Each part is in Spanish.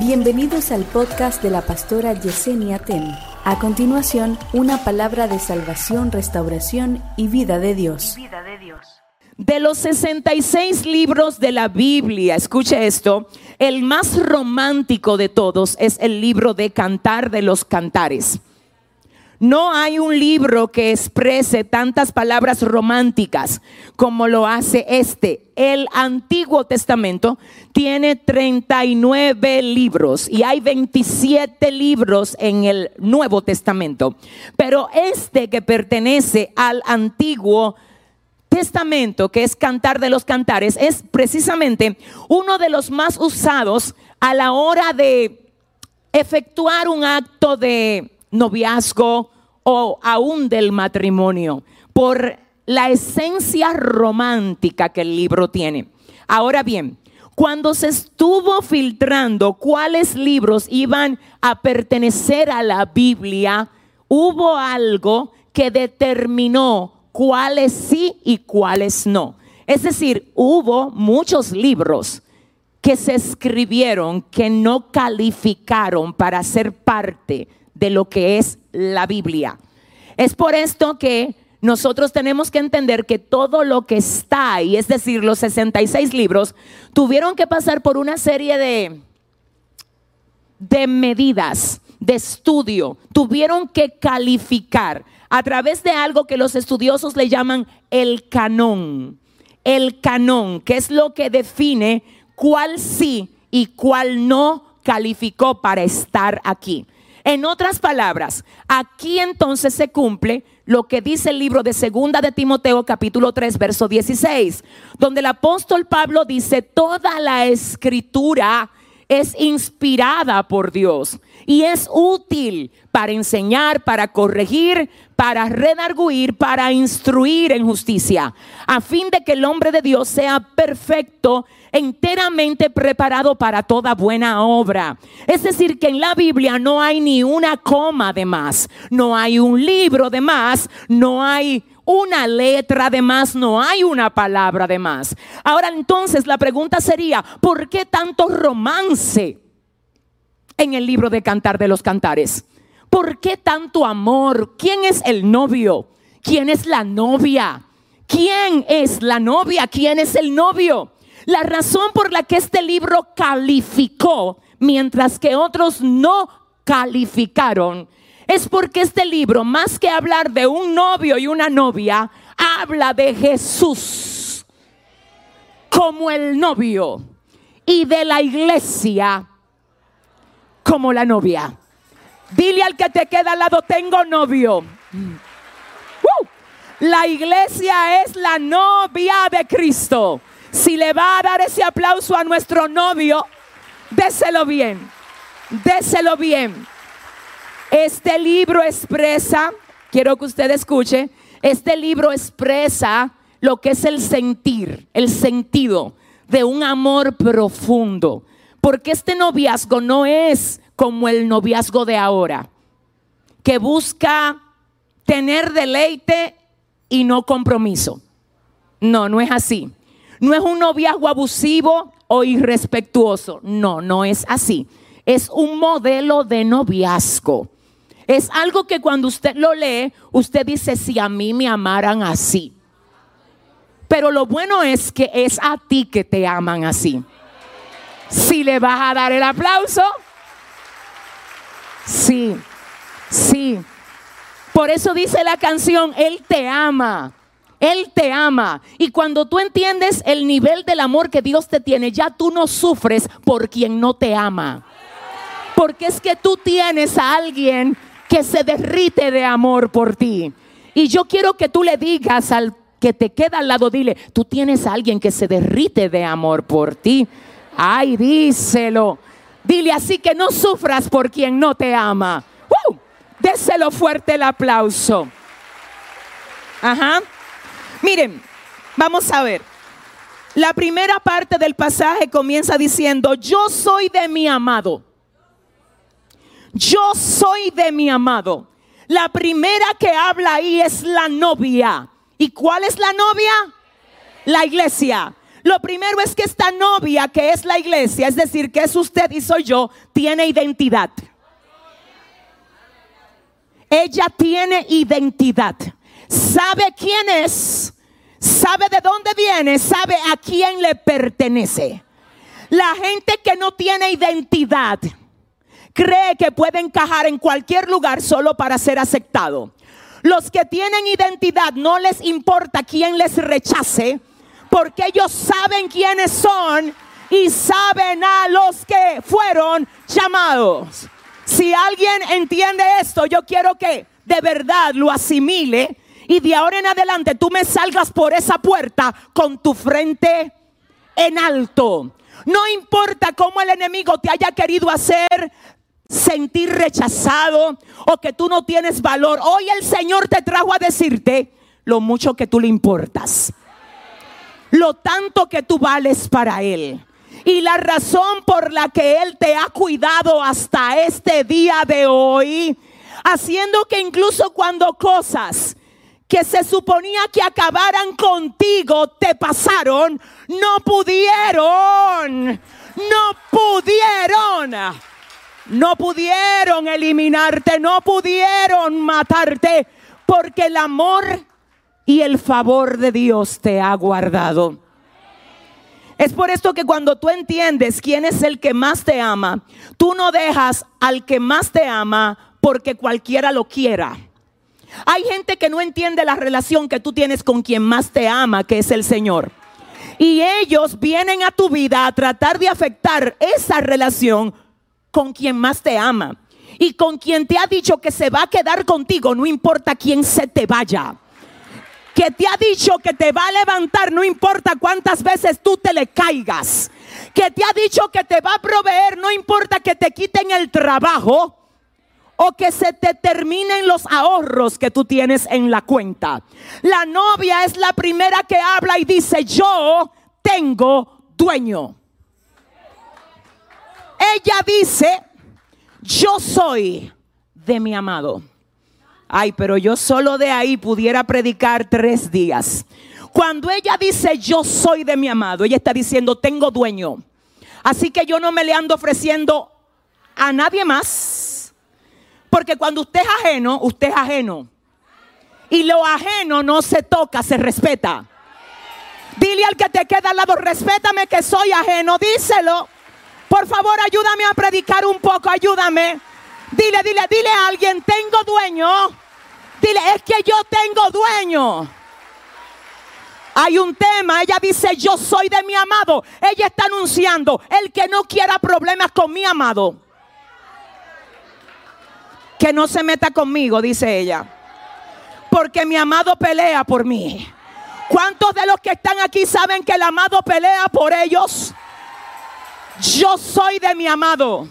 Bienvenidos al podcast de la pastora Yesenia Ten. A continuación, una palabra de salvación, restauración y vida de Dios. De los 66 libros de la Biblia, escuche esto, el más romántico de todos es el libro de Cantar de los Cantares. No hay un libro que exprese tantas palabras románticas como lo hace este. El Antiguo Testamento tiene 39 libros y hay 27 libros en el Nuevo Testamento. Pero este que pertenece al Antiguo Testamento, que es Cantar de los Cantares, es precisamente uno de los más usados a la hora de efectuar un acto de noviazgo o aún del matrimonio, por la esencia romántica que el libro tiene. Ahora bien, cuando se estuvo filtrando cuáles libros iban a pertenecer a la Biblia, hubo algo que determinó cuáles sí y cuáles no. Es decir, hubo muchos libros que se escribieron que no calificaron para ser parte de lo que es la Biblia. Es por esto que nosotros tenemos que entender que todo lo que está ahí, es decir, los 66 libros, tuvieron que pasar por una serie de, de medidas, de estudio, tuvieron que calificar a través de algo que los estudiosos le llaman el canón. El canón, que es lo que define cuál sí y cuál no calificó para estar aquí. En otras palabras, aquí entonces se cumple lo que dice el libro de Segunda de Timoteo capítulo 3 verso 16, donde el apóstol Pablo dice, toda la escritura es inspirada por Dios y es útil para enseñar, para corregir, para redarguir, para instruir en justicia, a fin de que el hombre de Dios sea perfecto, enteramente preparado para toda buena obra. Es decir, que en la Biblia no hay ni una coma de más, no hay un libro de más, no hay una letra de más, no hay una palabra de más. Ahora entonces la pregunta sería, ¿por qué tanto romance en el libro de Cantar de los Cantares? ¿Por qué tanto amor? ¿Quién es el novio? ¿Quién es la novia? ¿Quién es la novia? ¿Quién es el novio? La razón por la que este libro calificó, mientras que otros no calificaron, es porque este libro, más que hablar de un novio y una novia, habla de Jesús como el novio y de la iglesia como la novia. Dile al que te queda al lado, tengo novio. Uh, la iglesia es la novia de Cristo. Si le va a dar ese aplauso a nuestro novio, déselo bien. Déselo bien. Este libro expresa, quiero que usted escuche, este libro expresa lo que es el sentir, el sentido de un amor profundo. Porque este noviazgo no es como el noviazgo de ahora, que busca tener deleite y no compromiso. No, no es así. No es un noviazgo abusivo o irrespetuoso. No, no es así. Es un modelo de noviazgo es algo que cuando usted lo lee, usted dice, si a mí me amaran así. Pero lo bueno es que es a ti que te aman así. Si le vas a dar el aplauso, sí, sí. Por eso dice la canción, Él te ama. Él te ama. Y cuando tú entiendes el nivel del amor que Dios te tiene, ya tú no sufres por quien no te ama. Porque es que tú tienes a alguien que se derrite de amor por ti. Y yo quiero que tú le digas al que te queda al lado, dile, tú tienes a alguien que se derrite de amor por ti. Ay, díselo. Dile así que no sufras por quien no te ama. ¡Uh! Déselo fuerte el aplauso. Ajá. Miren, vamos a ver. La primera parte del pasaje comienza diciendo, yo soy de mi amado yo soy de mi amado. La primera que habla ahí es la novia. ¿Y cuál es la novia? La iglesia. Lo primero es que esta novia, que es la iglesia, es decir, que es usted y soy yo, tiene identidad. Ella tiene identidad. Sabe quién es, sabe de dónde viene, sabe a quién le pertenece. La gente que no tiene identidad cree que puede encajar en cualquier lugar solo para ser aceptado. Los que tienen identidad no les importa quién les rechace, porque ellos saben quiénes son y saben a los que fueron llamados. Si alguien entiende esto, yo quiero que de verdad lo asimile y de ahora en adelante tú me salgas por esa puerta con tu frente en alto. No importa cómo el enemigo te haya querido hacer sentir rechazado o que tú no tienes valor. Hoy el Señor te trajo a decirte lo mucho que tú le importas. Lo tanto que tú vales para Él. Y la razón por la que Él te ha cuidado hasta este día de hoy, haciendo que incluso cuando cosas que se suponía que acabaran contigo te pasaron, no pudieron, no pudieron, no pudieron eliminarte, no pudieron matarte, porque el amor y el favor de Dios te ha guardado. Es por esto que cuando tú entiendes quién es el que más te ama, tú no dejas al que más te ama porque cualquiera lo quiera. Hay gente que no entiende la relación que tú tienes con quien más te ama, que es el Señor. Y ellos vienen a tu vida a tratar de afectar esa relación con quien más te ama. Y con quien te ha dicho que se va a quedar contigo, no importa quién se te vaya. Que te ha dicho que te va a levantar, no importa cuántas veces tú te le caigas. Que te ha dicho que te va a proveer, no importa que te quiten el trabajo o que se te terminen los ahorros que tú tienes en la cuenta. La novia es la primera que habla y dice, yo tengo dueño. Ella dice, yo soy de mi amado. Ay, pero yo solo de ahí pudiera predicar tres días. Cuando ella dice, yo soy de mi amado, ella está diciendo, tengo dueño. Así que yo no me le ando ofreciendo a nadie más porque cuando usted es ajeno, usted es ajeno. Y lo ajeno no se toca, se respeta. Dile al que te queda al lado, respétame que soy ajeno, díselo. Por favor, ayúdame a predicar un poco, ayúdame. Dile, dile, dile a alguien, tengo dueño. Dile, es que yo tengo dueño. Hay un tema, ella dice, yo soy de mi amado. Ella está anunciando, el que no quiera problemas con mi amado que no se meta conmigo, dice ella. Porque mi amado pelea por mí. ¿Cuántos de los que están aquí saben que el amado pelea por ellos? Yo soy de mi amado.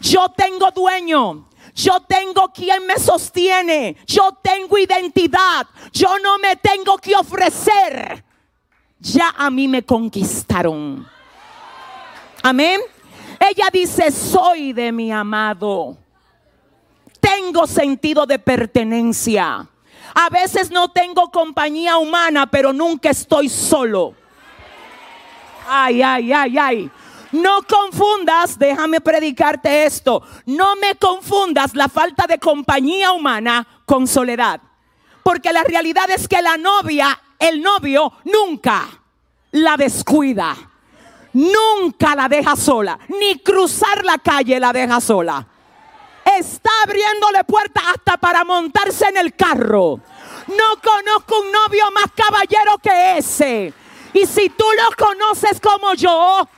Yo tengo dueño. Yo tengo quien me sostiene. Yo tengo identidad. Yo no me tengo que ofrecer. Ya a mí me conquistaron. Amén. Ella dice, soy de mi amado tengo sentido de pertenencia. A veces no tengo compañía humana, pero nunca estoy solo. Ay, ay, ay, ay. No confundas, déjame predicarte esto. No me confundas la falta de compañía humana con soledad. Porque la realidad es que la novia, el novio, nunca la descuida. Nunca la deja sola. Ni cruzar la calle la deja sola está abriéndole puertas hasta para montarse en el carro. No conozco un novio más caballero que ese. Y si tú lo conoces como yo,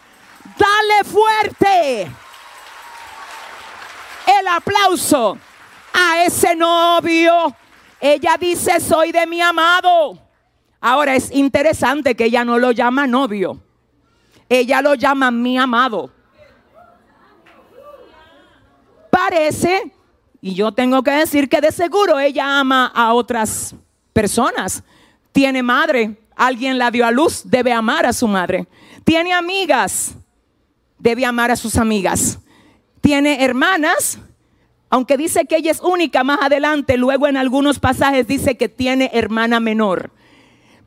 dale fuerte el aplauso a ese novio. Ella dice, soy de mi amado. Ahora es interesante que ella no lo llama novio. Ella lo llama mi amado parece, y yo tengo que decir que de seguro ella ama a otras personas. Tiene madre, alguien la dio a luz, debe amar a su madre. Tiene amigas, debe amar a sus amigas. Tiene hermanas, aunque dice que ella es única más adelante, luego en algunos pasajes dice que tiene hermana menor.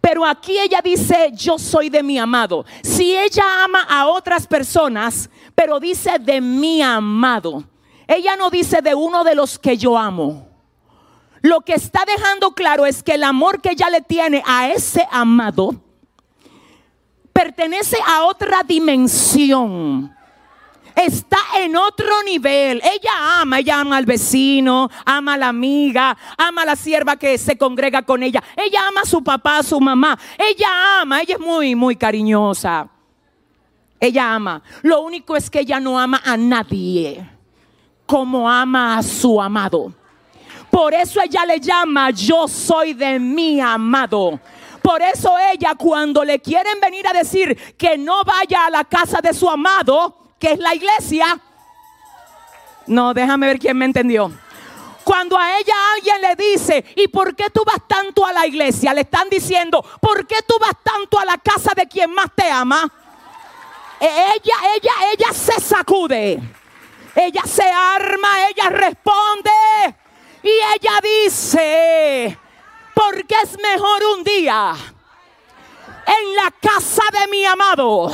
Pero aquí ella dice, yo soy de mi amado. Si ella ama a otras personas, pero dice de mi amado. Ella no dice de uno de los que yo amo. Lo que está dejando claro es que el amor que ella le tiene a ese amado pertenece a otra dimensión está en otro nivel. Ella ama, ella ama al vecino, ama a la amiga, ama a la sierva que se congrega con ella. Ella ama a su papá, a su mamá. Ella ama, ella es muy, muy cariñosa. Ella ama. Lo único es que ella no ama a nadie como ama a su amado. Por eso ella le llama, yo soy de mi amado. Por eso ella cuando le quieren venir a decir que no vaya a la casa de su amado, que es la iglesia. No, déjame ver quién me entendió. Cuando a ella alguien le dice, ¿y por qué tú vas tanto a la iglesia? Le están diciendo, ¿por qué tú vas tanto a la casa de quien más te ama? E, ella, ella, ella se sacude. Ella se arma, ella responde. Y ella dice, porque es mejor un día en la casa de mi amado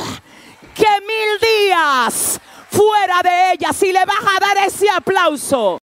que mil días fuera de ella. Si le vas a dar ese aplauso.